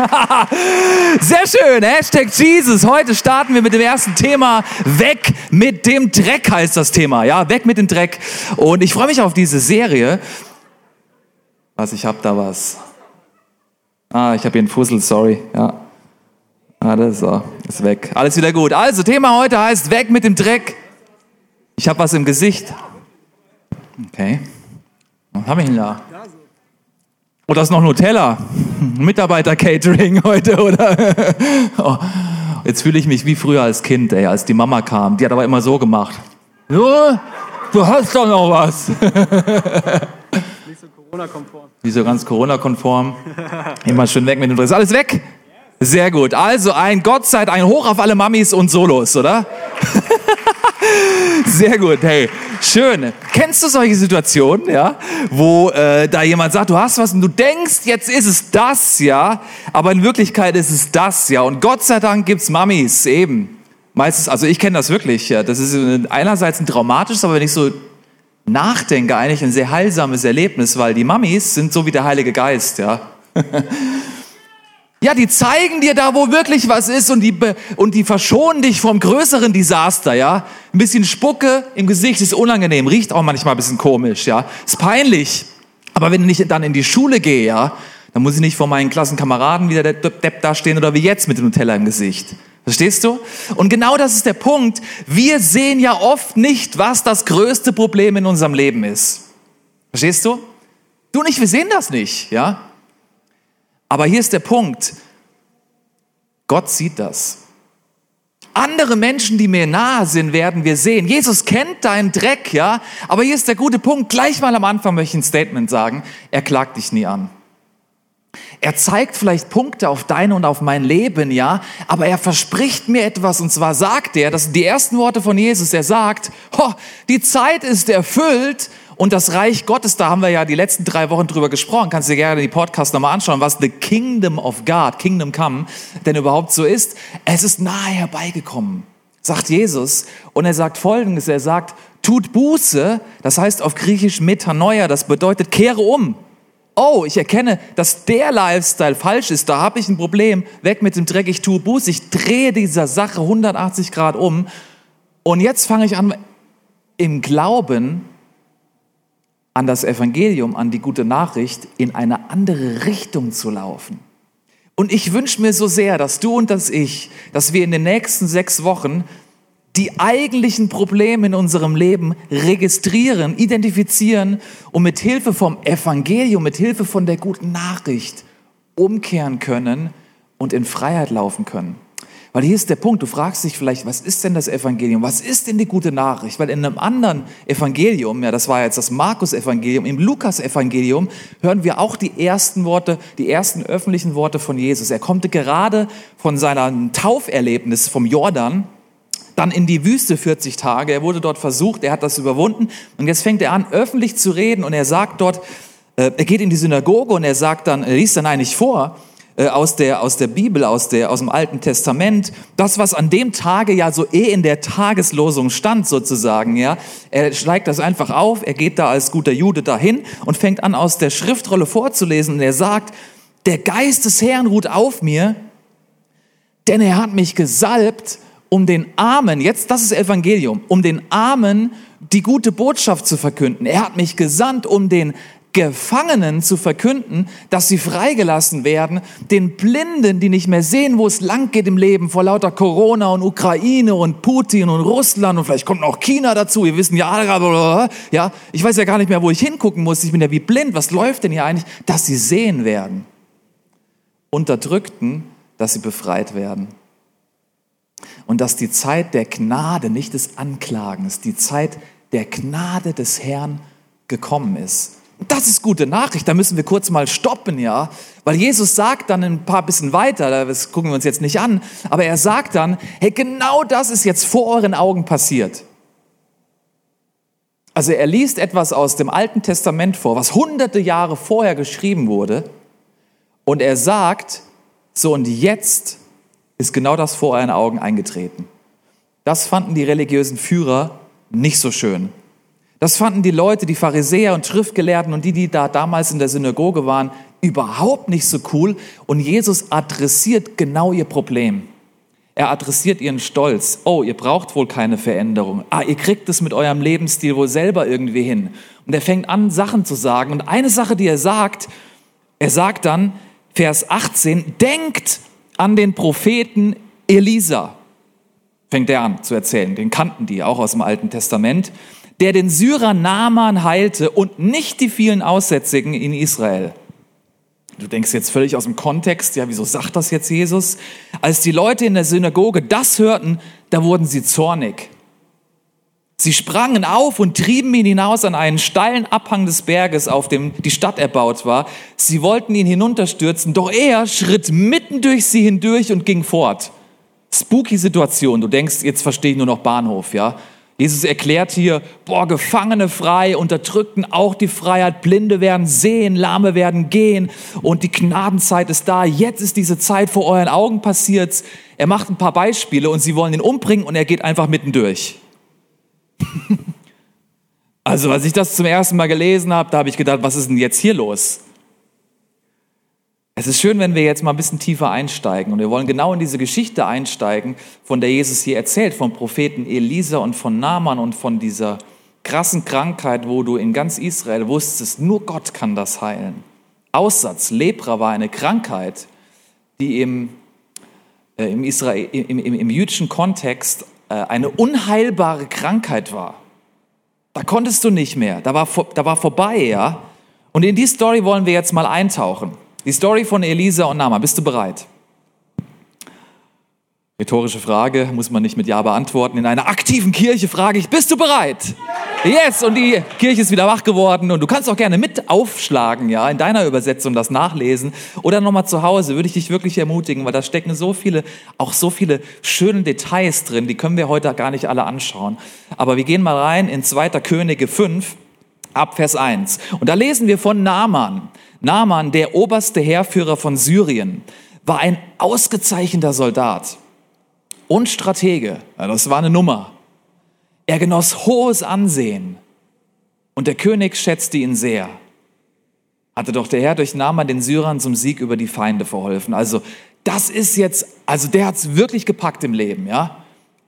Sehr schön. Hashtag Jesus. Heute starten wir mit dem ersten Thema. Weg mit dem Dreck heißt das Thema. Ja, weg mit dem Dreck. Und ich freue mich auf diese Serie. Was, ich habe da was. Ah, ich habe hier einen Fussel, sorry. Ja. Ah, das ist, so. ist weg. Alles wieder gut. Also, Thema heute heißt Weg mit dem Dreck. Ich habe was im Gesicht. Okay. Was habe ich denn da? Oh, das ist noch Nutella. Mitarbeiter-Catering heute, oder? Oh, jetzt fühle ich mich wie früher als Kind, ey, als die Mama kam. Die hat aber immer so gemacht. So, du hast doch noch was. Nicht so Corona-konform. Nicht so ganz Corona-konform. Immer schön weg mit dem Dress. Alles weg? Sehr gut. Also ein Gott sei ein Hoch auf alle Mamis und Solos, oder? Sehr gut, hey, schön. Kennst du solche Situationen, ja, wo äh, da jemand sagt, du hast was und du denkst, jetzt ist es das, ja, aber in Wirklichkeit ist es das, ja. Und Gott sei Dank gibt's Mamis eben. Meistens, also ich kenne das wirklich, ja. Das ist einerseits ein traumatisches, aber wenn ich so nachdenke, eigentlich ein sehr heilsames Erlebnis, weil die Mamis sind so wie der Heilige Geist, ja. Ja, die zeigen dir da, wo wirklich was ist und die, und die verschonen dich vom größeren Desaster, ja. Ein bisschen Spucke im Gesicht ist unangenehm, riecht auch manchmal ein bisschen komisch, ja. Ist peinlich. Aber wenn ich dann in die Schule gehe, ja, dann muss ich nicht vor meinen Klassenkameraden wieder der Depp da stehen oder wie jetzt mit dem Teller im Gesicht. Verstehst du? Und genau das ist der Punkt. Wir sehen ja oft nicht, was das größte Problem in unserem Leben ist. Verstehst du? Du und ich, wir sehen das nicht, ja. Aber hier ist der Punkt. Gott sieht das. Andere Menschen, die mir nahe sind, werden wir sehen. Jesus kennt deinen Dreck, ja. Aber hier ist der gute Punkt. Gleich mal am Anfang möchte ich ein Statement sagen. Er klagt dich nie an. Er zeigt vielleicht Punkte auf dein und auf mein Leben, ja, aber er verspricht mir etwas und zwar sagt er, das sind die ersten Worte von Jesus, er sagt, oh, die Zeit ist erfüllt und das Reich Gottes, da haben wir ja die letzten drei Wochen drüber gesprochen, kannst du dir gerne die Podcast nochmal anschauen, was the Kingdom of God, Kingdom Come, denn überhaupt so ist. Es ist nahe herbeigekommen, sagt Jesus. Und er sagt Folgendes, er sagt, tut Buße, das heißt auf Griechisch Metanoia, das bedeutet kehre um. Oh, ich erkenne, dass der Lifestyle falsch ist, da habe ich ein Problem, weg mit dem Dreck, ich tue Buße, ich drehe dieser Sache 180 Grad um. Und jetzt fange ich an, im Glauben an das Evangelium, an die gute Nachricht in eine andere Richtung zu laufen. Und ich wünsche mir so sehr, dass du und dass ich, dass wir in den nächsten sechs Wochen die eigentlichen Probleme in unserem Leben registrieren, identifizieren und mit Hilfe vom Evangelium, mit Hilfe von der guten Nachricht umkehren können und in Freiheit laufen können. Weil hier ist der Punkt, du fragst dich vielleicht, was ist denn das Evangelium? Was ist denn die gute Nachricht? Weil in einem anderen Evangelium, ja, das war jetzt das Markus-Evangelium, im Lukas-Evangelium hören wir auch die ersten Worte, die ersten öffentlichen Worte von Jesus. Er kommt gerade von seinem Tauferlebnis vom Jordan dann in die Wüste 40 Tage. Er wurde dort versucht, er hat das überwunden und jetzt fängt er an, öffentlich zu reden und er sagt dort, äh, er geht in die Synagoge und er sagt dann, er liest dann eigentlich vor, äh, aus der, aus der Bibel, aus, der, aus dem Alten Testament, das, was an dem Tage ja so eh in der Tageslosung stand, sozusagen, ja. Er steigt das einfach auf, er geht da als guter Jude dahin und fängt an, aus der Schriftrolle vorzulesen und er sagt, der Geist des Herrn ruht auf mir, denn er hat mich gesalbt, um den Armen, jetzt das ist Evangelium, um den Armen die gute Botschaft zu verkünden. Er hat mich gesandt, um den Gefangenen zu verkünden, dass sie freigelassen werden, den Blinden, die nicht mehr sehen, wo es lang geht im Leben, vor lauter Corona und Ukraine und Putin und Russland und vielleicht kommt noch China dazu. Wir wissen ja, ja, ich weiß ja gar nicht mehr, wo ich hingucken muss. Ich bin ja wie blind. Was läuft denn hier eigentlich? Dass sie sehen werden. Unterdrückten, dass sie befreit werden. Und dass die Zeit der Gnade, nicht des Anklagens, die Zeit der Gnade des Herrn gekommen ist. Das ist gute Nachricht, da müssen wir kurz mal stoppen, ja. Weil Jesus sagt dann ein paar bisschen weiter, das gucken wir uns jetzt nicht an, aber er sagt dann, hey, genau das ist jetzt vor euren Augen passiert. Also er liest etwas aus dem Alten Testament vor, was hunderte Jahre vorher geschrieben wurde. Und er sagt, so und jetzt ist genau das vor euren Augen eingetreten. Das fanden die religiösen Führer nicht so schön. Das fanden die Leute, die Pharisäer und Schriftgelehrten und die, die da damals in der Synagoge waren, überhaupt nicht so cool. Und Jesus adressiert genau ihr Problem. Er adressiert ihren Stolz. Oh, ihr braucht wohl keine Veränderung. Ah, ihr kriegt es mit eurem Lebensstil wohl selber irgendwie hin. Und er fängt an, Sachen zu sagen. Und eine Sache, die er sagt, er sagt dann, Vers 18, denkt an den Propheten Elisa. Fängt er an zu erzählen. Den kannten die auch aus dem Alten Testament. Der den Syrer Naaman heilte und nicht die vielen Aussätzigen in Israel. Du denkst jetzt völlig aus dem Kontext, ja, wieso sagt das jetzt Jesus? Als die Leute in der Synagoge das hörten, da wurden sie zornig. Sie sprangen auf und trieben ihn hinaus an einen steilen Abhang des Berges, auf dem die Stadt erbaut war. Sie wollten ihn hinunterstürzen, doch er schritt mitten durch sie hindurch und ging fort. Spooky Situation. Du denkst, jetzt verstehe ich nur noch Bahnhof, ja? Jesus erklärt hier, boah, Gefangene frei, Unterdrückten auch die Freiheit, Blinde werden sehen, Lahme werden gehen und die Gnadenzeit ist da. Jetzt ist diese Zeit vor euren Augen passiert. Er macht ein paar Beispiele und sie wollen ihn umbringen und er geht einfach mittendurch. also, als ich das zum ersten Mal gelesen habe, da habe ich gedacht, was ist denn jetzt hier los? Es ist schön, wenn wir jetzt mal ein bisschen tiefer einsteigen. Und wir wollen genau in diese Geschichte einsteigen, von der Jesus hier erzählt, vom Propheten Elisa und von Naaman und von dieser krassen Krankheit, wo du in ganz Israel wusstest, nur Gott kann das heilen. Aussatz, Lepra war eine Krankheit, die im, äh, im, Israel, im, im, im jüdischen Kontext äh, eine unheilbare Krankheit war. Da konntest du nicht mehr, da war, da war vorbei, ja. Und in die Story wollen wir jetzt mal eintauchen. Die Story von Elisa und Nama. Bist du bereit? Rhetorische Frage, muss man nicht mit Ja beantworten. In einer aktiven Kirche frage ich, bist du bereit? Yes, und die Kirche ist wieder wach geworden und du kannst auch gerne mit aufschlagen, ja, in deiner Übersetzung das nachlesen oder nochmal zu Hause, würde ich dich wirklich ermutigen, weil da stecken so viele, auch so viele schöne Details drin, die können wir heute gar nicht alle anschauen. Aber wir gehen mal rein in 2. Könige 5, ab Vers 1. Und da lesen wir von Naaman. Naaman, der oberste Heerführer von Syrien, war ein ausgezeichneter Soldat und Stratege. Ja, das war eine Nummer. Er genoss hohes Ansehen und der König schätzte ihn sehr. Hatte doch der Herr durch Naaman den Syrern zum Sieg über die Feinde verholfen. Also das ist jetzt, also der hat es wirklich gepackt im Leben, ja.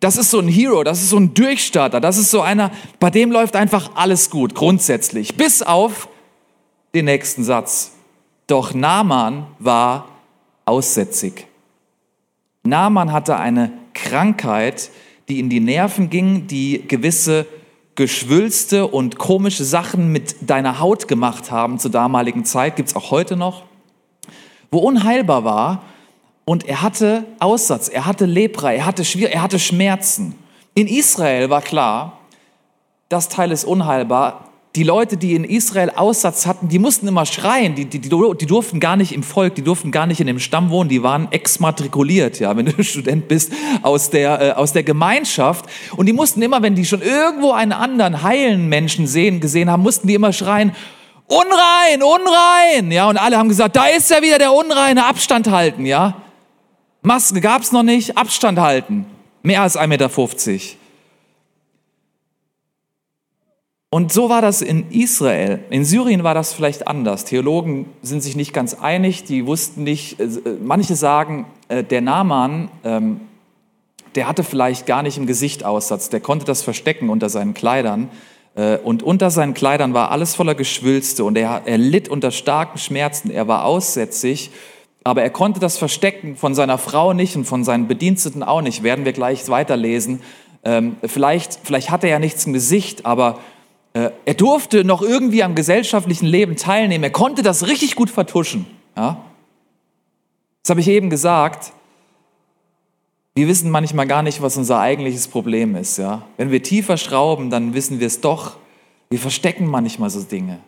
Das ist so ein Hero, das ist so ein Durchstarter, das ist so einer, bei dem läuft einfach alles gut, grundsätzlich. Bis auf den nächsten Satz. Doch Naaman war aussätzig. Naaman hatte eine Krankheit, die in die Nerven ging, die gewisse Geschwülste und komische Sachen mit deiner Haut gemacht haben zur damaligen Zeit, gibt es auch heute noch, wo unheilbar war. Und er hatte Aussatz, er hatte Lepra, er hatte, Schwier er hatte Schmerzen. In Israel war klar, das Teil ist unheilbar, die Leute, die in Israel Aussatz hatten, die mussten immer schreien, die, die, die, durften gar nicht im Volk, die durften gar nicht in dem Stamm wohnen, die waren exmatrikuliert, ja, wenn du Student bist, aus der, äh, aus der Gemeinschaft. Und die mussten immer, wenn die schon irgendwo einen anderen heilen Menschen sehen, gesehen haben, mussten die immer schreien, unrein, unrein, ja, und alle haben gesagt, da ist ja wieder der Unreine, Abstand halten, ja. Maske gab's noch nicht, Abstand halten. Mehr als 1,50 Meter. Und so war das in Israel. In Syrien war das vielleicht anders. Theologen sind sich nicht ganz einig, die wussten nicht, äh, manche sagen, äh, der Naaman, ähm, der hatte vielleicht gar nicht im Gesicht Aussatz, der konnte das verstecken unter seinen Kleidern. Äh, und unter seinen Kleidern war alles voller Geschwülste und er, er litt unter starken Schmerzen, er war aussätzig, aber er konnte das verstecken von seiner Frau nicht und von seinen Bediensteten auch nicht, werden wir gleich weiterlesen. Ähm, vielleicht, vielleicht hatte er ja nichts im Gesicht, aber äh, er durfte noch irgendwie am gesellschaftlichen Leben teilnehmen. Er konnte das richtig gut vertuschen. Ja? Das habe ich eben gesagt. Wir wissen manchmal gar nicht, was unser eigentliches Problem ist. Ja? Wenn wir tiefer schrauben, dann wissen wir es doch. Wir verstecken manchmal so Dinge.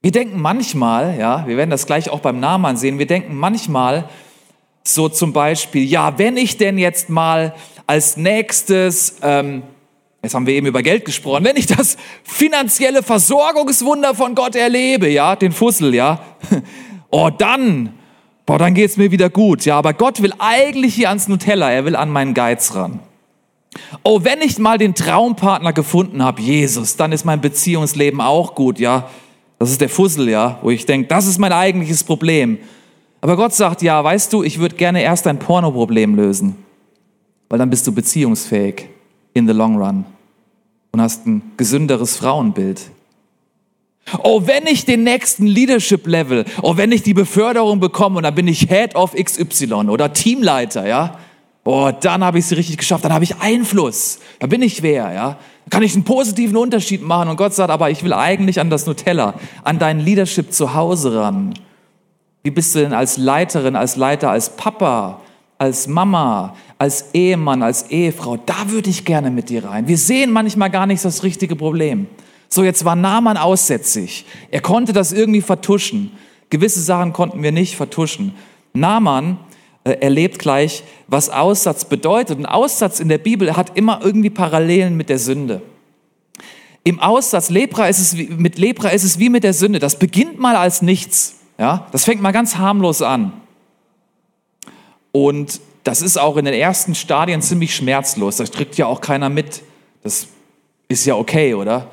Wir denken manchmal, ja, wir werden das gleich auch beim Namen sehen, wir denken manchmal so zum Beispiel, ja, wenn ich denn jetzt mal als nächstes ähm, Jetzt haben wir eben über Geld gesprochen. Wenn ich das finanzielle Versorgungswunder von Gott erlebe, ja, den Fussel, ja, oh, dann, boah, dann geht's mir wieder gut. Ja, aber Gott will eigentlich hier ans Nutella, er will an meinen Geiz ran. Oh, wenn ich mal den Traumpartner gefunden habe, Jesus, dann ist mein Beziehungsleben auch gut, ja. Das ist der Fussel, ja, wo ich denke, das ist mein eigentliches Problem. Aber Gott sagt, ja, weißt du, ich würde gerne erst dein Pornoproblem lösen, weil dann bist du beziehungsfähig in the long run und hast ein gesünderes Frauenbild. Oh, wenn ich den nächsten Leadership Level, oh, wenn ich die Beförderung bekomme und dann bin ich Head of XY oder Teamleiter, ja, oh, dann habe ich es richtig geschafft, dann habe ich Einfluss, da bin ich wer, ja, dann kann ich einen positiven Unterschied machen und Gott sagt, aber ich will eigentlich an das Nutella, an dein Leadership zu Hause ran. Wie bist du denn als Leiterin, als Leiter, als Papa, als Mama, als Ehemann, als Ehefrau? Da würde ich gerne mit dir rein. Wir sehen manchmal gar nicht das richtige Problem. So, jetzt war Naaman aussätzig. Er konnte das irgendwie vertuschen. Gewisse Sachen konnten wir nicht vertuschen. Naaman äh, erlebt gleich, was Aussatz bedeutet. Und Aussatz in der Bibel hat immer irgendwie Parallelen mit der Sünde. Im Aussatz Lepra ist es wie, mit Lepra ist es wie mit der Sünde. Das beginnt mal als nichts. Ja, das fängt mal ganz harmlos an. Und das ist auch in den ersten Stadien ziemlich schmerzlos. Da drückt ja auch keiner mit. Das ist ja okay, oder?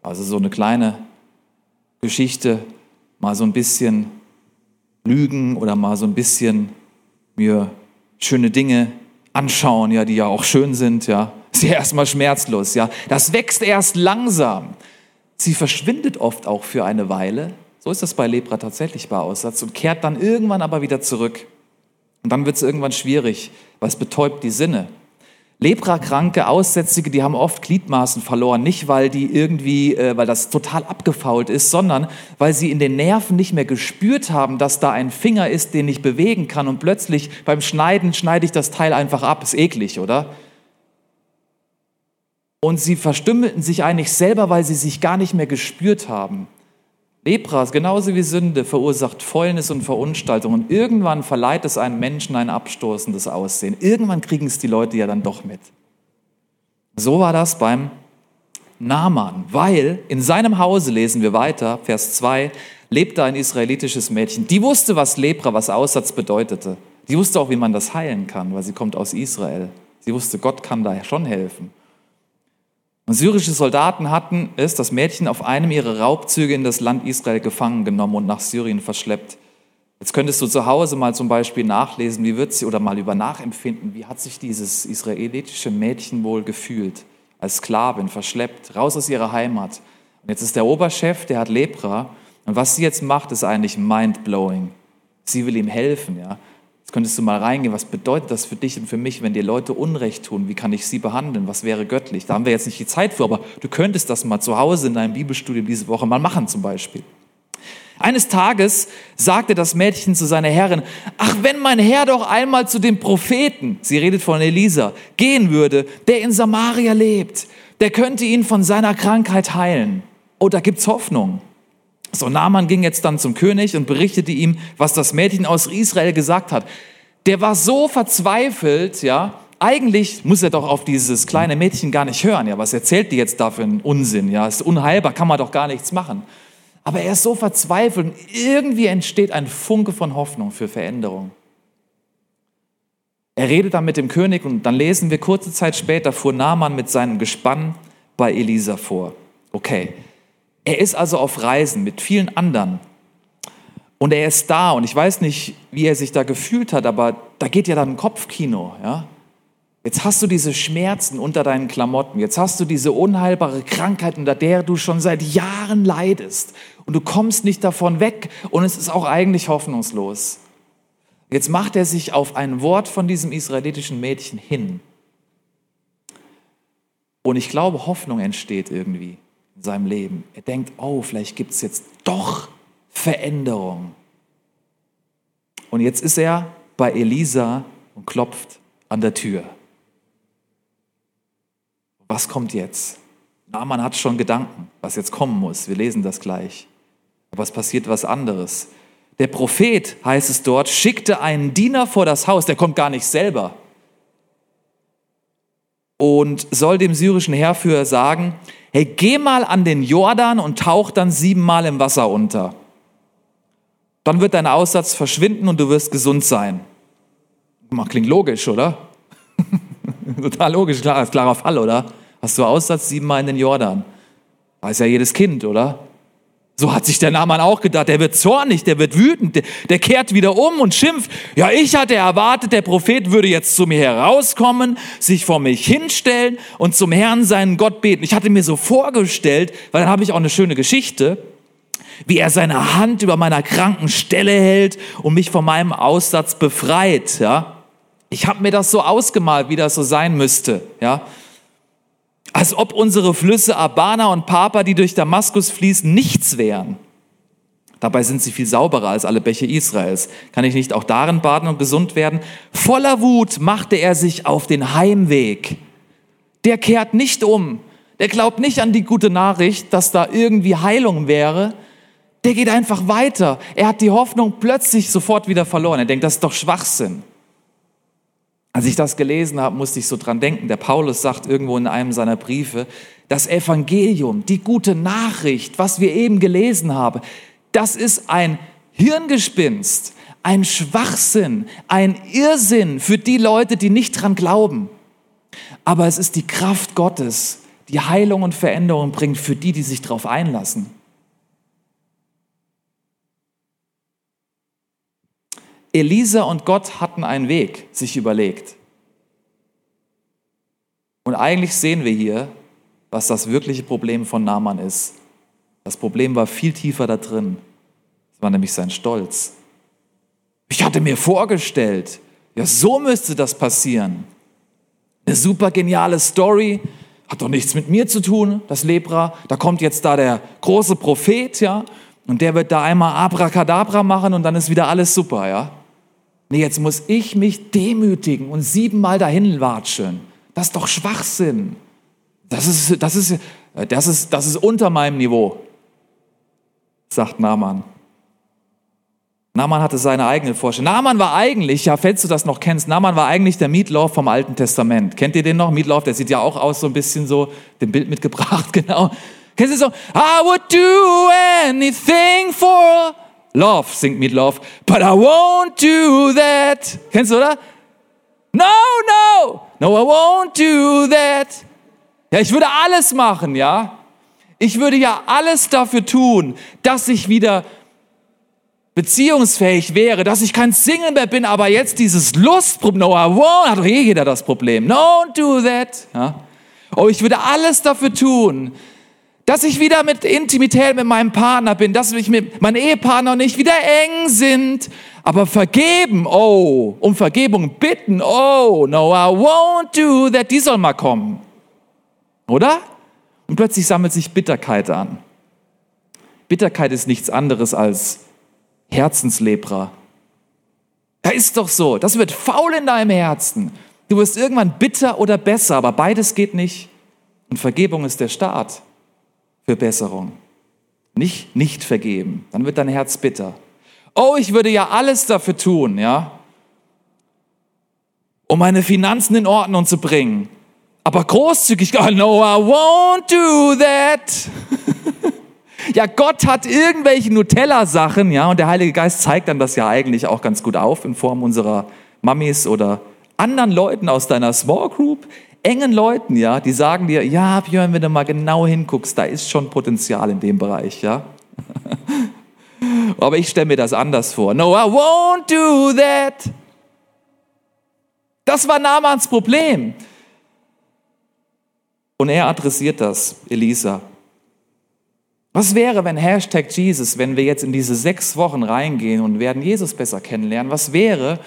Also so eine kleine Geschichte, mal so ein bisschen lügen oder mal so ein bisschen mir schöne Dinge anschauen, ja, die ja auch schön sind, ja. Ist ja erstmal schmerzlos, ja. Das wächst erst langsam. Sie verschwindet oft auch für eine Weile. So ist das bei Lepra tatsächlich bei Aussatz und kehrt dann irgendwann aber wieder zurück. Und dann wird es irgendwann schwierig, weil es betäubt die Sinne. Leprakranke, Aussätzige, die haben oft Gliedmaßen verloren, nicht weil die irgendwie, äh, weil das total abgefault ist, sondern weil sie in den Nerven nicht mehr gespürt haben, dass da ein Finger ist, den ich bewegen kann und plötzlich beim Schneiden schneide ich das Teil einfach ab. Ist eklig, oder? Und sie verstümmelten sich eigentlich selber, weil sie sich gar nicht mehr gespürt haben. Lepra, genauso wie Sünde, verursacht Fäulnis und Verunstaltung. Und irgendwann verleiht es einem Menschen ein abstoßendes Aussehen. Irgendwann kriegen es die Leute ja dann doch mit. So war das beim Naaman, weil in seinem Hause, lesen wir weiter, Vers 2, lebte ein israelitisches Mädchen. Die wusste, was Lepra, was Aussatz bedeutete. Die wusste auch, wie man das heilen kann, weil sie kommt aus Israel. Sie wusste, Gott kann da schon helfen. Und syrische Soldaten hatten es, das Mädchen, auf einem ihrer Raubzüge in das Land Israel gefangen genommen und nach Syrien verschleppt. Jetzt könntest du zu Hause mal zum Beispiel nachlesen, wie wird sie oder mal über nachempfinden, wie hat sich dieses israelitische Mädchen wohl gefühlt, als Sklavin, verschleppt, raus aus ihrer Heimat. Und jetzt ist der Oberchef, der hat Lepra. Und was sie jetzt macht, ist eigentlich mindblowing. Sie will ihm helfen, ja. Könntest du mal reingehen, was bedeutet das für dich und für mich, wenn dir Leute Unrecht tun? Wie kann ich sie behandeln? Was wäre göttlich? Da haben wir jetzt nicht die Zeit für, aber du könntest das mal zu Hause in deinem Bibelstudium diese Woche mal machen zum Beispiel. Eines Tages sagte das Mädchen zu seiner Herrin, ach, wenn mein Herr doch einmal zu dem Propheten, sie redet von Elisa, gehen würde, der in Samaria lebt, der könnte ihn von seiner Krankheit heilen. Oh, da gibt's Hoffnung. So, Naaman ging jetzt dann zum König und berichtete ihm, was das Mädchen aus Israel gesagt hat. Der war so verzweifelt, ja, eigentlich muss er doch auf dieses kleine Mädchen gar nicht hören, ja, was erzählt die jetzt da für einen Unsinn, ja, ist unheilbar, kann man doch gar nichts machen. Aber er ist so verzweifelt und irgendwie entsteht ein Funke von Hoffnung für Veränderung. Er redet dann mit dem König und dann lesen wir kurze Zeit später fuhr Naaman mit seinem Gespann bei Elisa vor. Okay, er ist also auf Reisen mit vielen anderen. Und er ist da und ich weiß nicht, wie er sich da gefühlt hat, aber da geht ja dann ein Kopfkino. Ja? Jetzt hast du diese Schmerzen unter deinen Klamotten. Jetzt hast du diese unheilbare Krankheit, unter der du schon seit Jahren leidest. Und du kommst nicht davon weg. Und es ist auch eigentlich hoffnungslos. Jetzt macht er sich auf ein Wort von diesem israelitischen Mädchen hin. Und ich glaube, Hoffnung entsteht irgendwie in seinem Leben. Er denkt, oh, vielleicht gibt es jetzt doch Veränderung. Und jetzt ist er bei Elisa und klopft an der Tür. Was kommt jetzt? Naaman hat schon Gedanken, was jetzt kommen muss. Wir lesen das gleich. Aber es passiert was anderes. Der Prophet, heißt es dort, schickte einen Diener vor das Haus, der kommt gar nicht selber. Und soll dem syrischen Heerführer sagen, hey, geh mal an den Jordan und tauch dann siebenmal im Wasser unter. Dann wird dein Aussatz verschwinden und du wirst gesund sein. Klingt logisch, oder? Total logisch, klar, klarer Fall, oder? Hast du Aussatz siebenmal in den Jordan? Weiß ja jedes Kind, oder? So hat sich der Naaman auch gedacht. Der wird zornig, der wird wütend, der, der, kehrt wieder um und schimpft. Ja, ich hatte erwartet, der Prophet würde jetzt zu mir herauskommen, sich vor mich hinstellen und zum Herrn seinen Gott beten. Ich hatte mir so vorgestellt, weil dann habe ich auch eine schöne Geschichte, wie er seine Hand über meiner kranken Stelle hält und mich von meinem Aussatz befreit. Ja, ich habe mir das so ausgemalt, wie das so sein müsste. Ja, als ob unsere Flüsse Abana und Papa, die durch Damaskus fließen, nichts wären. Dabei sind sie viel sauberer als alle Bäche Israels. Kann ich nicht auch darin baden und gesund werden? Voller Wut machte er sich auf den Heimweg. Der kehrt nicht um. Der glaubt nicht an die gute Nachricht, dass da irgendwie Heilung wäre. Der geht einfach weiter. Er hat die Hoffnung plötzlich sofort wieder verloren. Er denkt, das ist doch Schwachsinn. Als ich das gelesen habe, musste ich so dran denken. Der Paulus sagt irgendwo in einem seiner Briefe, das Evangelium, die gute Nachricht, was wir eben gelesen haben, das ist ein Hirngespinst, ein Schwachsinn, ein Irrsinn für die Leute, die nicht dran glauben. Aber es ist die Kraft Gottes, die Heilung und Veränderung bringt für die, die sich darauf einlassen. Elisa und Gott hatten einen Weg sich überlegt. Und eigentlich sehen wir hier, was das wirkliche Problem von Naaman ist. Das Problem war viel tiefer da drin. Es war nämlich sein Stolz. Ich hatte mir vorgestellt, ja, so müsste das passieren. Eine super geniale Story, hat doch nichts mit mir zu tun, das Lepra. Da kommt jetzt da der große Prophet, ja, und der wird da einmal Abracadabra machen und dann ist wieder alles super, ja. Nee, jetzt muss ich mich demütigen und siebenmal dahin watscheln. Das ist doch Schwachsinn. Das ist, das ist, das ist, das ist unter meinem Niveau, sagt Naaman. Naaman hatte seine eigene Vorstellung. Naaman war eigentlich, ja, falls du das noch kennst, Naaman war eigentlich der Meatloaf vom Alten Testament. Kennt ihr den noch? Meatloaf, der sieht ja auch aus so ein bisschen so, dem Bild mitgebracht, genau. Kennst du so? I would do anything for Love, singt mit Love. But I won't do that. Kennst du, oder? No, no, no, I won't do that. Ja, ich würde alles machen, ja. Ich würde ja alles dafür tun, dass ich wieder beziehungsfähig wäre, dass ich kein Single mehr bin, aber jetzt dieses Lustproblem, no, I won't, hat doch eh jeder das Problem. Don't do that. Ja. Oh, ich würde alles dafür tun, dass ich wieder mit Intimität mit meinem Partner bin, dass ich mit meinem Ehepartner nicht wieder eng sind, aber vergeben, oh, um Vergebung bitten, oh, no, I won't do that, die soll mal kommen. Oder? Und plötzlich sammelt sich Bitterkeit an. Bitterkeit ist nichts anderes als Herzenslepra. Da ist doch so, das wird faul in deinem Herzen. Du wirst irgendwann bitter oder besser, aber beides geht nicht. Und Vergebung ist der Start für Besserung. Nicht nicht vergeben, dann wird dein Herz bitter. Oh, ich würde ja alles dafür tun, ja, um meine Finanzen in Ordnung zu bringen. Aber großzügig, oh no, I won't do that. ja, Gott hat irgendwelche Nutella-Sachen, ja, und der Heilige Geist zeigt dann das ja eigentlich auch ganz gut auf in Form unserer Mamis oder anderen Leuten aus deiner Small Group engen Leuten, ja, die sagen dir, ja, Björn, wenn du mal genau hinguckst, da ist schon Potenzial in dem Bereich, ja. Aber ich stelle mir das anders vor. No, I won't do that. Das war Namans Problem. Und er adressiert das, Elisa. Was wäre, wenn Hashtag Jesus, wenn wir jetzt in diese sechs Wochen reingehen und werden Jesus besser kennenlernen, was wäre,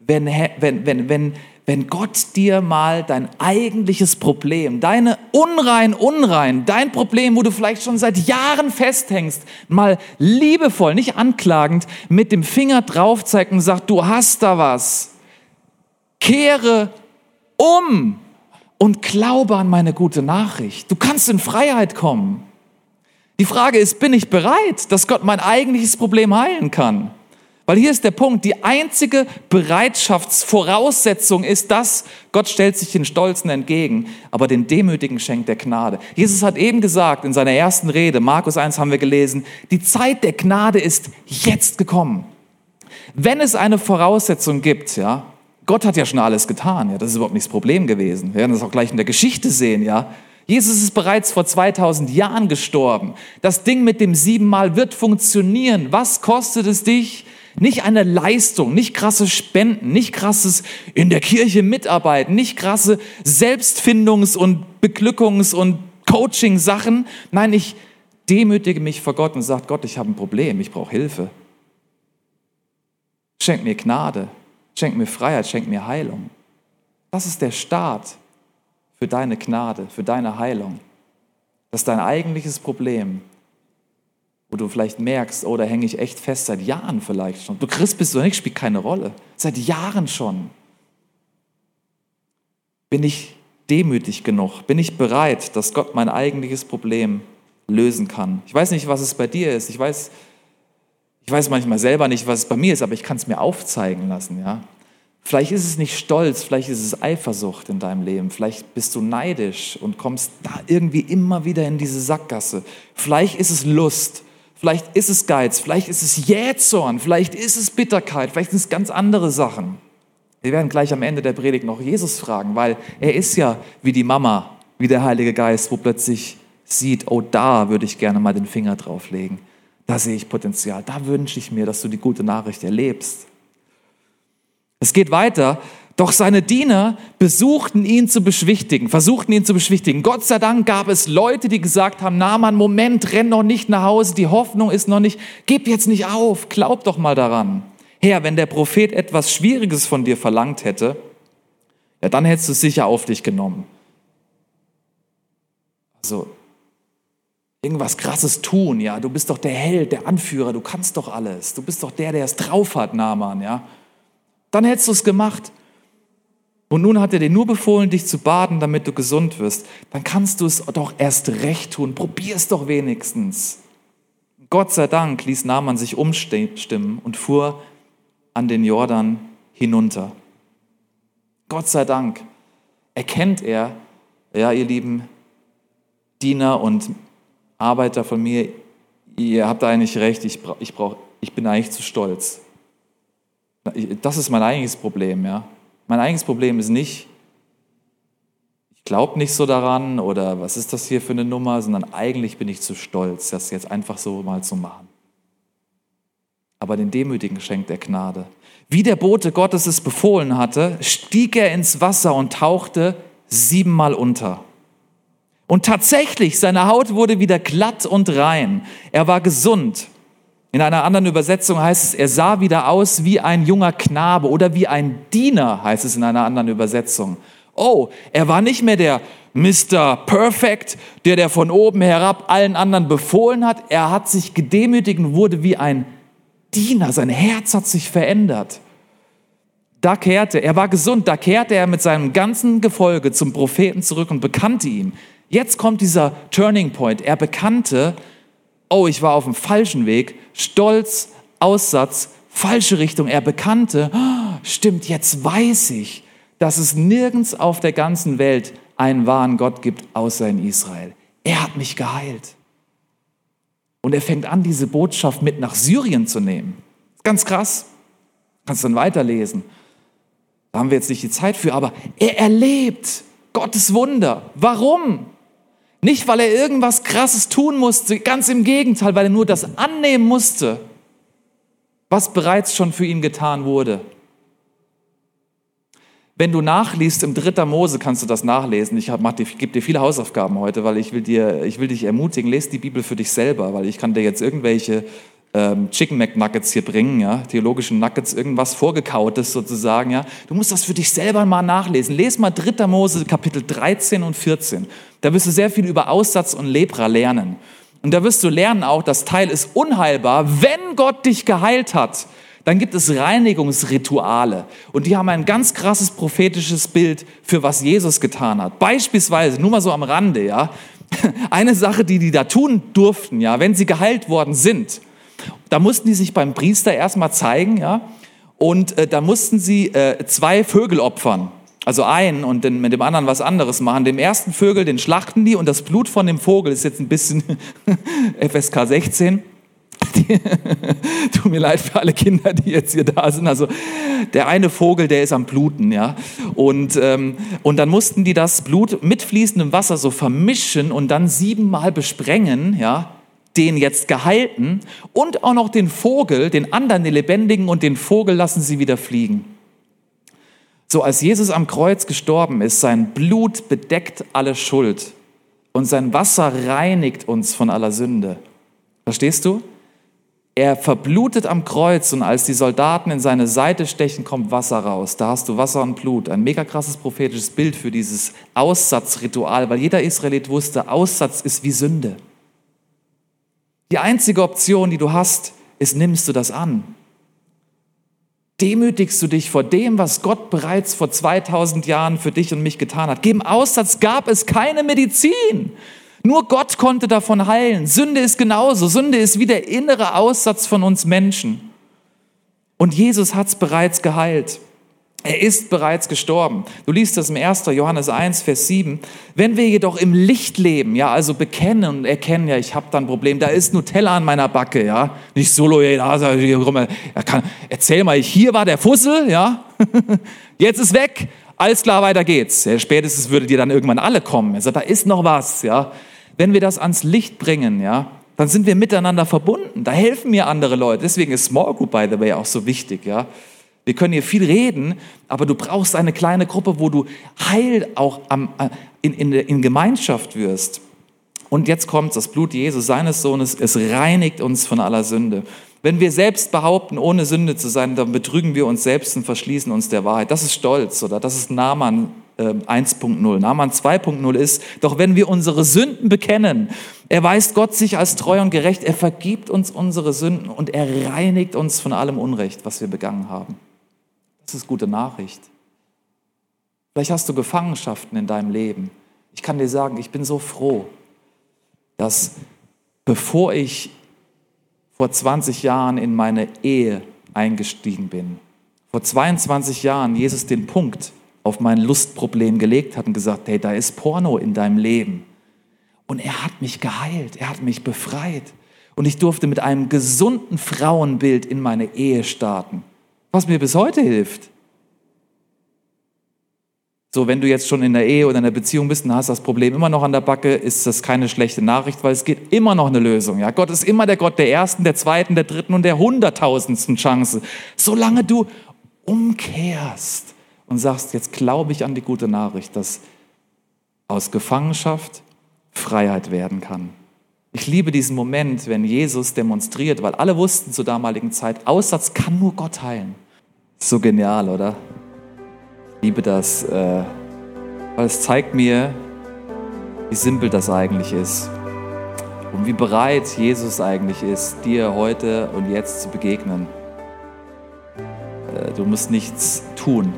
wenn, wenn, wenn, wenn, wenn Gott dir mal dein eigentliches Problem, deine unrein, unrein, dein Problem, wo du vielleicht schon seit Jahren festhängst, mal liebevoll, nicht anklagend, mit dem Finger drauf zeigt und sagt, du hast da was. Kehre um und glaube an meine gute Nachricht. Du kannst in Freiheit kommen. Die Frage ist, bin ich bereit, dass Gott mein eigentliches Problem heilen kann? Weil hier ist der Punkt, die einzige Bereitschaftsvoraussetzung ist das, Gott stellt sich den Stolzen entgegen, aber den Demütigen schenkt der Gnade. Jesus hat eben gesagt in seiner ersten Rede, Markus 1 haben wir gelesen, die Zeit der Gnade ist jetzt gekommen. Wenn es eine Voraussetzung gibt, ja, Gott hat ja schon alles getan, ja, das ist überhaupt nicht das Problem gewesen. Wir werden das auch gleich in der Geschichte sehen, ja. Jesus ist bereits vor 2000 Jahren gestorben. Das Ding mit dem siebenmal wird funktionieren. Was kostet es dich? Nicht eine Leistung, nicht krasse Spenden, nicht krasses in der Kirche mitarbeiten, nicht krasse Selbstfindungs- und Beglückungs- und Coaching-Sachen. Nein, ich demütige mich vor Gott und sage, Gott, ich habe ein Problem, ich brauche Hilfe. Schenk mir Gnade, schenk mir Freiheit, schenk mir Heilung. Das ist der Start für deine Gnade, für deine Heilung. Das ist dein eigentliches Problem, wo du vielleicht merkst, oh, da hänge ich echt fest seit Jahren vielleicht schon. Du Christ bist oder nicht, spielt keine Rolle. Seit Jahren schon. Bin ich demütig genug? Bin ich bereit, dass Gott mein eigentliches Problem lösen kann? Ich weiß nicht, was es bei dir ist. Ich weiß, ich weiß manchmal selber nicht, was es bei mir ist, aber ich kann es mir aufzeigen lassen, ja. Vielleicht ist es nicht Stolz, vielleicht ist es Eifersucht in deinem Leben, vielleicht bist du neidisch und kommst da irgendwie immer wieder in diese Sackgasse. Vielleicht ist es Lust, vielleicht ist es Geiz, vielleicht ist es Jähzorn, vielleicht ist es Bitterkeit, vielleicht sind es ganz andere Sachen. Wir werden gleich am Ende der Predigt noch Jesus fragen, weil er ist ja wie die Mama, wie der Heilige Geist, wo plötzlich sieht, oh, da würde ich gerne mal den Finger drauflegen. Da sehe ich Potenzial. Da wünsche ich mir, dass du die gute Nachricht erlebst. Es geht weiter. Doch seine Diener besuchten ihn zu beschwichtigen, versuchten ihn zu beschwichtigen. Gott sei Dank gab es Leute, die gesagt haben, na man, Moment, renn noch nicht nach Hause, die Hoffnung ist noch nicht, gib jetzt nicht auf, glaub doch mal daran. Herr, wenn der Prophet etwas Schwieriges von dir verlangt hätte, ja, dann hättest du es sicher auf dich genommen. Also, irgendwas Krasses tun, ja, du bist doch der Held, der Anführer, du kannst doch alles, du bist doch der, der es drauf hat, Naaman, ja. Dann hättest du es gemacht. Und nun hat er dir nur befohlen, dich zu baden, damit du gesund wirst. Dann kannst du es doch erst recht tun. Probier es doch wenigstens. Gott sei Dank ließ Naaman sich umstimmen und fuhr an den Jordan hinunter. Gott sei Dank erkennt er, ja, ihr lieben Diener und Arbeiter von mir, ihr habt eigentlich recht, ich, brauch, ich, brauch, ich bin eigentlich zu stolz. Das ist mein eigentliches Problem. Ja. Mein eigentliches Problem ist nicht, ich glaube nicht so daran oder was ist das hier für eine Nummer, sondern eigentlich bin ich zu stolz, das jetzt einfach so mal zu machen. Aber den Demütigen schenkt er Gnade. Wie der Bote Gottes es befohlen hatte, stieg er ins Wasser und tauchte siebenmal unter. Und tatsächlich, seine Haut wurde wieder glatt und rein. Er war gesund. In einer anderen Übersetzung heißt es, er sah wieder aus wie ein junger Knabe oder wie ein Diener, heißt es in einer anderen Übersetzung. Oh, er war nicht mehr der Mr. Perfect, der der von oben herab allen anderen befohlen hat. Er hat sich gedemütigt und wurde wie ein Diener. Sein Herz hat sich verändert. Da kehrte, er war gesund, da kehrte er mit seinem ganzen Gefolge zum Propheten zurück und bekannte ihm. Jetzt kommt dieser Turning Point. Er bekannte, oh, ich war auf dem falschen Weg, Stolz, Aussatz, falsche Richtung. Er bekannte, oh, stimmt, jetzt weiß ich, dass es nirgends auf der ganzen Welt einen wahren Gott gibt, außer in Israel. Er hat mich geheilt. Und er fängt an, diese Botschaft mit nach Syrien zu nehmen. Ganz krass. Kannst dann weiterlesen. Da haben wir jetzt nicht die Zeit für, aber er erlebt Gottes Wunder. Warum? Nicht, weil er irgendwas Krasses tun musste, ganz im Gegenteil, weil er nur das annehmen musste, was bereits schon für ihn getan wurde. Wenn du nachliest im 3. Mose, kannst du das nachlesen. Ich gebe dir viele Hausaufgaben heute, weil ich will, dir, ich will dich ermutigen, lest die Bibel für dich selber, weil ich kann dir jetzt irgendwelche ähm, Chicken McNuggets hier bringen, ja, theologischen Nuggets, irgendwas vorgekautes sozusagen, ja. Du musst das für dich selber mal nachlesen. Les mal 3. Mose Kapitel 13 und 14. Da wirst du sehr viel über Aussatz und Lepra lernen. Und da wirst du lernen auch, das Teil ist unheilbar, wenn Gott dich geheilt hat. Dann gibt es Reinigungsrituale. Und die haben ein ganz krasses prophetisches Bild für was Jesus getan hat. Beispielsweise, nur mal so am Rande, ja. Eine Sache, die die da tun durften, ja, wenn sie geheilt worden sind, da mussten die sich beim Priester erstmal zeigen, ja, und äh, da mussten sie äh, zwei Vögel opfern. Also einen und den, mit dem anderen was anderes machen. Dem ersten Vögel, den schlachten die und das Blut von dem Vogel ist jetzt ein bisschen FSK 16. tut mir leid für alle Kinder, die jetzt hier da sind. Also der eine Vogel, der ist am Bluten, ja. Und, ähm, und dann mussten die das Blut mit fließendem Wasser so vermischen und dann siebenmal besprengen, ja. Den jetzt geheilten und auch noch den Vogel, den anderen, den lebendigen und den Vogel lassen sie wieder fliegen. So als Jesus am Kreuz gestorben ist, sein Blut bedeckt alle Schuld und sein Wasser reinigt uns von aller Sünde. Verstehst du? Er verblutet am Kreuz und als die Soldaten in seine Seite stechen, kommt Wasser raus. Da hast du Wasser und Blut. Ein mega krasses prophetisches Bild für dieses Aussatzritual, weil jeder Israelit wusste, Aussatz ist wie Sünde. Die einzige Option, die du hast, ist, nimmst du das an? Demütigst du dich vor dem, was Gott bereits vor 2000 Jahren für dich und mich getan hat? Gegen Aussatz gab es keine Medizin. Nur Gott konnte davon heilen. Sünde ist genauso. Sünde ist wie der innere Aussatz von uns Menschen. Und Jesus hat es bereits geheilt. Er ist bereits gestorben. Du liest das im 1. Johannes 1, Vers 7. Wenn wir jedoch im Licht leben, ja, also bekennen und erkennen, ja, ich habe da ein Problem, da ist Nutella an meiner Backe, ja, nicht solo, ja, kann, erzähl mal, hier war der Fussel, ja, jetzt ist weg, alles klar, weiter geht's. Ja, spätestens würde dir dann irgendwann alle kommen. Also da ist noch was, ja wenn wir das ans Licht bringen, ja, dann sind wir miteinander verbunden. Da helfen mir andere Leute. Deswegen ist Small Group, by the way, auch so wichtig, ja. Wir können hier viel reden, aber du brauchst eine kleine Gruppe, wo du heil auch am, äh, in, in, in Gemeinschaft wirst. Und jetzt kommt das Blut Jesus, seines Sohnes, es reinigt uns von aller Sünde. Wenn wir selbst behaupten, ohne Sünde zu sein, dann betrügen wir uns selbst und verschließen uns der Wahrheit. Das ist Stolz oder das ist Naaman 1.0. Ähm, Naaman 2.0 ist, doch wenn wir unsere Sünden bekennen, erweist Gott sich als treu und gerecht, er vergibt uns unsere Sünden und er reinigt uns von allem Unrecht, was wir begangen haben. Das ist gute Nachricht. Vielleicht hast du Gefangenschaften in deinem Leben. Ich kann dir sagen, ich bin so froh, dass bevor ich vor 20 Jahren in meine Ehe eingestiegen bin, vor 22 Jahren Jesus den Punkt auf mein Lustproblem gelegt hat und gesagt, hey, da ist Porno in deinem Leben. Und er hat mich geheilt, er hat mich befreit. Und ich durfte mit einem gesunden Frauenbild in meine Ehe starten, was mir bis heute hilft. So, wenn du jetzt schon in der Ehe oder in der Beziehung bist und hast das Problem immer noch an der Backe, ist das keine schlechte Nachricht, weil es geht immer noch eine Lösung. Ja, Gott ist immer der Gott der ersten, der zweiten, der dritten und der hunderttausendsten Chance. Solange du umkehrst und sagst, jetzt glaube ich an die gute Nachricht, dass aus Gefangenschaft Freiheit werden kann. Ich liebe diesen Moment, wenn Jesus demonstriert, weil alle wussten zur damaligen Zeit, Aussatz kann nur Gott heilen. So genial, oder? Ich liebe das, äh, weil es zeigt mir, wie simpel das eigentlich ist und wie bereit Jesus eigentlich ist, dir heute und jetzt zu begegnen. Äh, du musst nichts tun,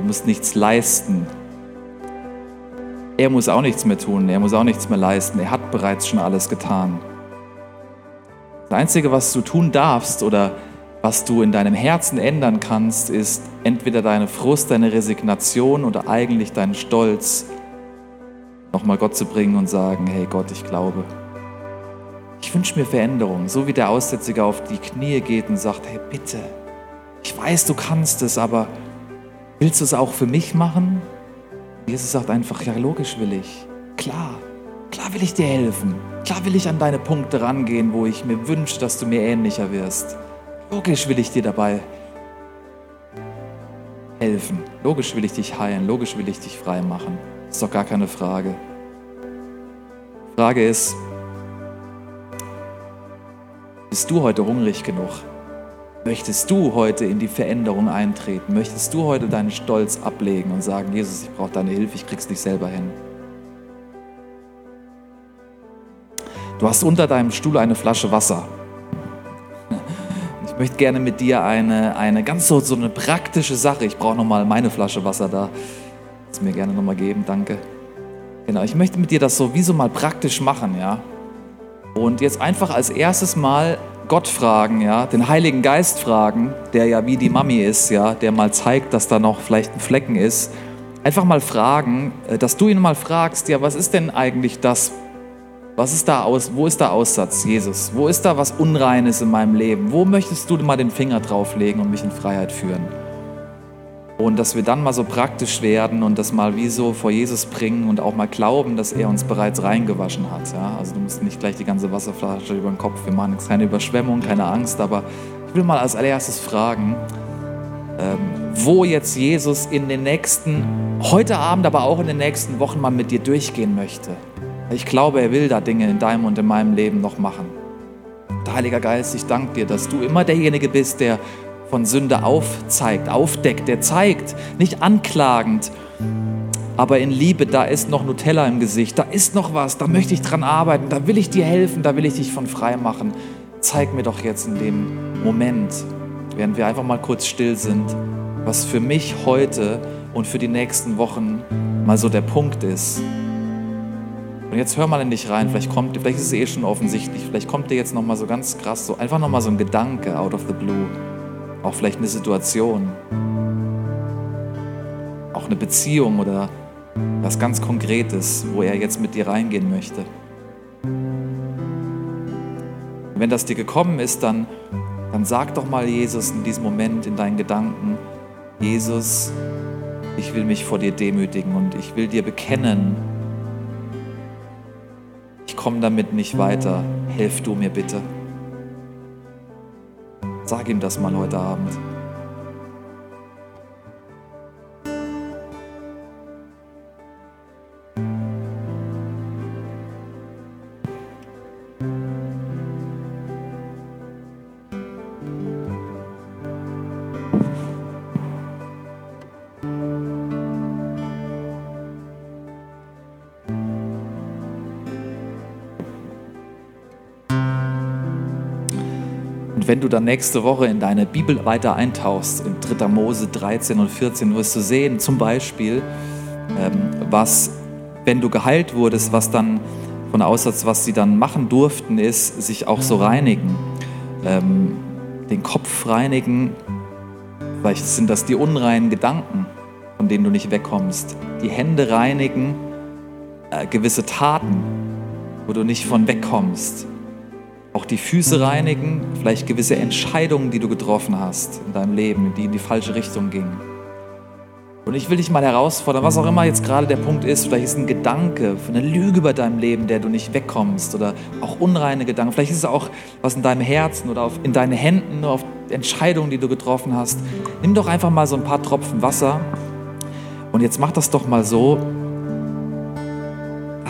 Du musst nichts leisten. Er muss auch nichts mehr tun, er muss auch nichts mehr leisten. Er hat bereits schon alles getan. Das Einzige, was du tun darfst oder was du in deinem Herzen ändern kannst, ist entweder deine Frust, deine Resignation oder eigentlich deinen Stolz nochmal Gott zu bringen und sagen, hey Gott, ich glaube. Ich wünsche mir Veränderung, so wie der Aussätzige auf die Knie geht und sagt, hey bitte, ich weiß, du kannst es, aber Willst du es auch für mich machen? Jesus sagt einfach, ja, logisch will ich. Klar, klar will ich dir helfen. Klar will ich an deine Punkte rangehen, wo ich mir wünsche, dass du mir ähnlicher wirst. Logisch will ich dir dabei helfen. Logisch will ich dich heilen. Logisch will ich dich frei machen. Ist doch gar keine Frage. Frage ist, bist du heute hungrig genug? Möchtest du heute in die Veränderung eintreten? Möchtest du heute deinen Stolz ablegen und sagen, Jesus, ich brauche deine Hilfe, ich krieg's nicht selber hin? Du hast unter deinem Stuhl eine Flasche Wasser. Ich möchte gerne mit dir eine, eine ganz so, so eine praktische Sache, ich brauche nochmal meine Flasche Wasser da, das mir gerne nochmal geben, danke. Genau, ich möchte mit dir das so wie so mal praktisch machen, ja. Und jetzt einfach als erstes mal Gott fragen, ja, den Heiligen Geist fragen, der ja wie die Mami ist, ja, der mal zeigt, dass da noch vielleicht ein Flecken ist. Einfach mal fragen, äh, dass du ihn mal fragst, ja, was ist denn eigentlich das, Was ist da aus, wo ist da Aussatz, Jesus? Wo ist da was Unreines in meinem Leben? Wo möchtest du mal den Finger drauflegen und mich in Freiheit führen? Und dass wir dann mal so praktisch werden und das mal wie so vor Jesus bringen und auch mal glauben, dass er uns bereits reingewaschen hat. Ja? Also du musst nicht gleich die ganze Wasserflasche über den Kopf, wir machen jetzt keine Überschwemmung, keine Angst, aber ich will mal als allererstes fragen, ähm, wo jetzt Jesus in den nächsten, heute Abend, aber auch in den nächsten Wochen mal mit dir durchgehen möchte. Ich glaube, er will da Dinge in deinem und in meinem Leben noch machen. Heiliger Geist, ich danke dir, dass du immer derjenige bist, der von Sünde aufzeigt, aufdeckt, der zeigt, nicht anklagend, aber in Liebe, da ist noch Nutella im Gesicht, da ist noch was, da möchte ich dran arbeiten, da will ich dir helfen, da will ich dich von frei machen. Zeig mir doch jetzt in dem Moment, während wir einfach mal kurz still sind, was für mich heute und für die nächsten Wochen mal so der Punkt ist. Und jetzt hör mal in dich rein, vielleicht kommt, vielleicht ist es eh schon offensichtlich, vielleicht kommt dir jetzt noch mal so ganz krass so einfach noch mal so ein Gedanke out of the blue. Auch vielleicht eine Situation. Auch eine Beziehung oder was ganz Konkretes, wo er jetzt mit dir reingehen möchte. wenn das dir gekommen ist, dann, dann sag doch mal Jesus in diesem Moment in deinen Gedanken, Jesus, ich will mich vor dir demütigen und ich will dir bekennen, ich komme damit nicht weiter, hilf du mir bitte. Sag ihm das mal heute Abend. Wenn du dann nächste Woche in deine Bibel weiter eintauchst, in 3. Mose 13 und 14, wirst du sehen, zum Beispiel, ähm, was, wenn du geheilt wurdest, was dann von Aussatz, was sie dann machen durften, ist, sich auch so reinigen. Ähm, den Kopf reinigen, vielleicht sind das die unreinen Gedanken, von denen du nicht wegkommst. Die Hände reinigen, äh, gewisse Taten, wo du nicht von wegkommst auch die Füße reinigen, vielleicht gewisse Entscheidungen, die du getroffen hast in deinem Leben, die in die falsche Richtung gingen. Und ich will dich mal herausfordern, was auch immer jetzt gerade der Punkt ist, vielleicht ist ein Gedanke, eine Lüge über deinem Leben, der du nicht wegkommst oder auch unreine Gedanken, vielleicht ist es auch was in deinem Herzen oder auf, in deinen Händen oder auf Entscheidungen, die du getroffen hast. Nimm doch einfach mal so ein paar Tropfen Wasser und jetzt mach das doch mal so,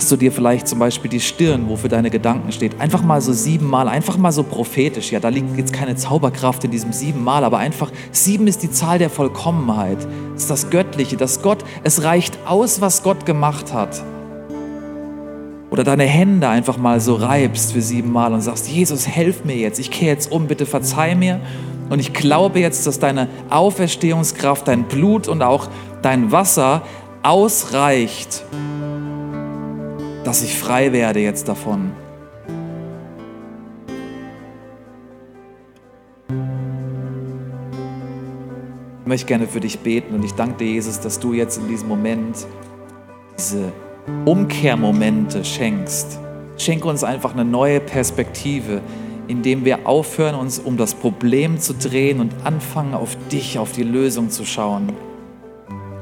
hast du dir vielleicht zum Beispiel die Stirn, wo für deine Gedanken steht, einfach mal so siebenmal, einfach mal so prophetisch. Ja, da liegt jetzt keine Zauberkraft in diesem siebenmal, aber einfach sieben ist die Zahl der Vollkommenheit. Das ist das Göttliche, das Gott, es reicht aus, was Gott gemacht hat. Oder deine Hände einfach mal so reibst für siebenmal und sagst, Jesus, helf mir jetzt, ich kehre jetzt um, bitte verzeih mir. Und ich glaube jetzt, dass deine Auferstehungskraft, dein Blut und auch dein Wasser ausreicht, dass ich frei werde jetzt davon. Ich möchte gerne für dich beten und ich danke dir, Jesus, dass du jetzt in diesem Moment diese Umkehrmomente schenkst. Schenke uns einfach eine neue Perspektive, indem wir aufhören, uns um das Problem zu drehen und anfangen, auf dich, auf die Lösung zu schauen.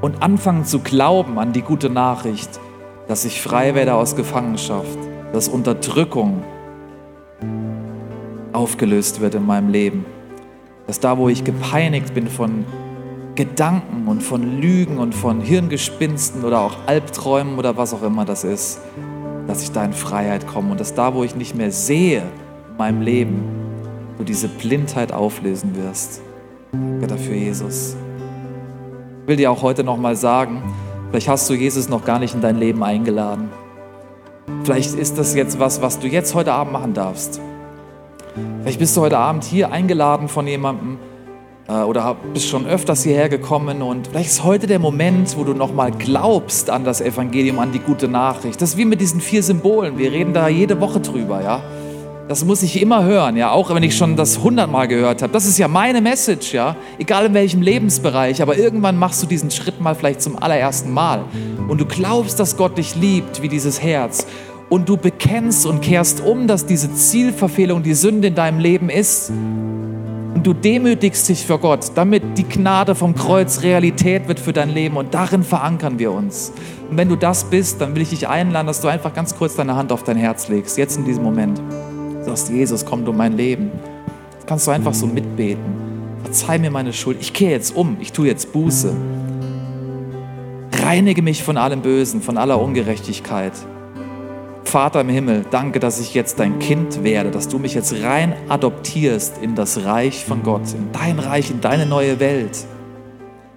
Und anfangen zu glauben an die gute Nachricht, dass ich frei werde aus Gefangenschaft, dass Unterdrückung aufgelöst wird in meinem Leben, dass da, wo ich gepeinigt bin von Gedanken und von Lügen und von Hirngespinsten oder auch Albträumen oder was auch immer das ist, dass ich da in Freiheit komme und dass da, wo ich nicht mehr sehe in meinem Leben, du diese Blindheit auflösen wirst. Danke dafür, Jesus. Ich will dir auch heute nochmal sagen, Vielleicht hast du Jesus noch gar nicht in dein Leben eingeladen. Vielleicht ist das jetzt was, was du jetzt heute Abend machen darfst. Vielleicht bist du heute Abend hier eingeladen von jemandem äh, oder bist schon öfters hierher gekommen und vielleicht ist heute der Moment, wo du nochmal glaubst an das Evangelium, an die gute Nachricht. Das ist wie mit diesen vier Symbolen. Wir reden da jede Woche drüber, ja. Das muss ich immer hören, ja, auch wenn ich schon das hundertmal gehört habe. Das ist ja meine Message, ja, egal in welchem Lebensbereich. Aber irgendwann machst du diesen Schritt mal vielleicht zum allerersten Mal und du glaubst, dass Gott dich liebt wie dieses Herz und du bekennst und kehrst um, dass diese Zielverfehlung die Sünde in deinem Leben ist und du demütigst dich für Gott, damit die Gnade vom Kreuz Realität wird für dein Leben und darin verankern wir uns. Und wenn du das bist, dann will ich dich einladen, dass du einfach ganz kurz deine Hand auf dein Herz legst, jetzt in diesem Moment. Sagst, Jesus, komm du mein Leben. Das kannst du einfach so mitbeten. Verzeih mir meine Schuld. Ich kehre jetzt um. Ich tue jetzt Buße. Reinige mich von allem Bösen, von aller Ungerechtigkeit. Vater im Himmel, danke, dass ich jetzt dein Kind werde, dass du mich jetzt rein adoptierst in das Reich von Gott, in dein Reich, in deine neue Welt.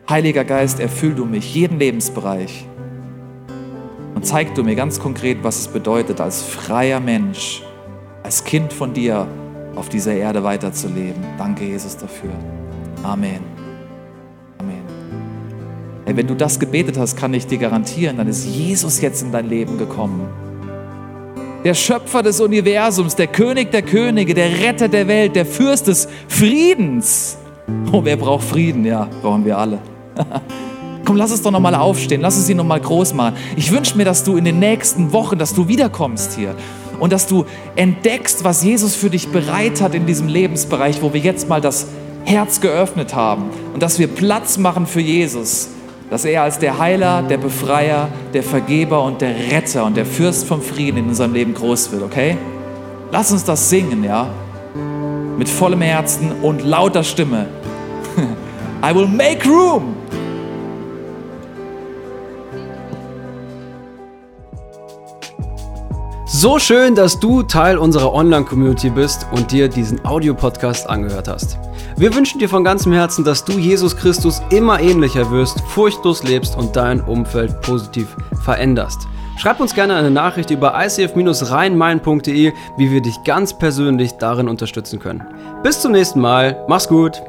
Heiliger Geist, erfüll du mich, jeden Lebensbereich. Und zeig du mir ganz konkret, was es bedeutet, als freier Mensch, als Kind von dir auf dieser Erde weiterzuleben. Danke, Jesus, dafür. Amen. Amen. Hey, wenn du das gebetet hast, kann ich dir garantieren, dann ist Jesus jetzt in dein Leben gekommen der Schöpfer des Universums, der König der Könige, der Retter der Welt, der Fürst des Friedens. Oh, wer braucht Frieden? Ja, brauchen wir alle. Komm, lass es doch nochmal aufstehen, lass es ihn nochmal groß machen. Ich wünsche mir, dass du in den nächsten Wochen, dass du wiederkommst hier und dass du entdeckst, was Jesus für dich bereit hat in diesem Lebensbereich, wo wir jetzt mal das Herz geöffnet haben und dass wir Platz machen für Jesus dass er als der Heiler, der Befreier, der Vergeber und der Retter und der Fürst vom Frieden in unserem Leben groß wird, okay? Lass uns das singen, ja? Mit vollem Herzen und lauter Stimme. I will make room. So schön, dass du Teil unserer Online-Community bist und dir diesen Audiopodcast angehört hast. Wir wünschen dir von ganzem Herzen, dass du Jesus Christus immer ähnlicher wirst, furchtlos lebst und dein Umfeld positiv veränderst. Schreib uns gerne eine Nachricht über icf-rheinmain.de, wie wir dich ganz persönlich darin unterstützen können. Bis zum nächsten Mal, mach's gut!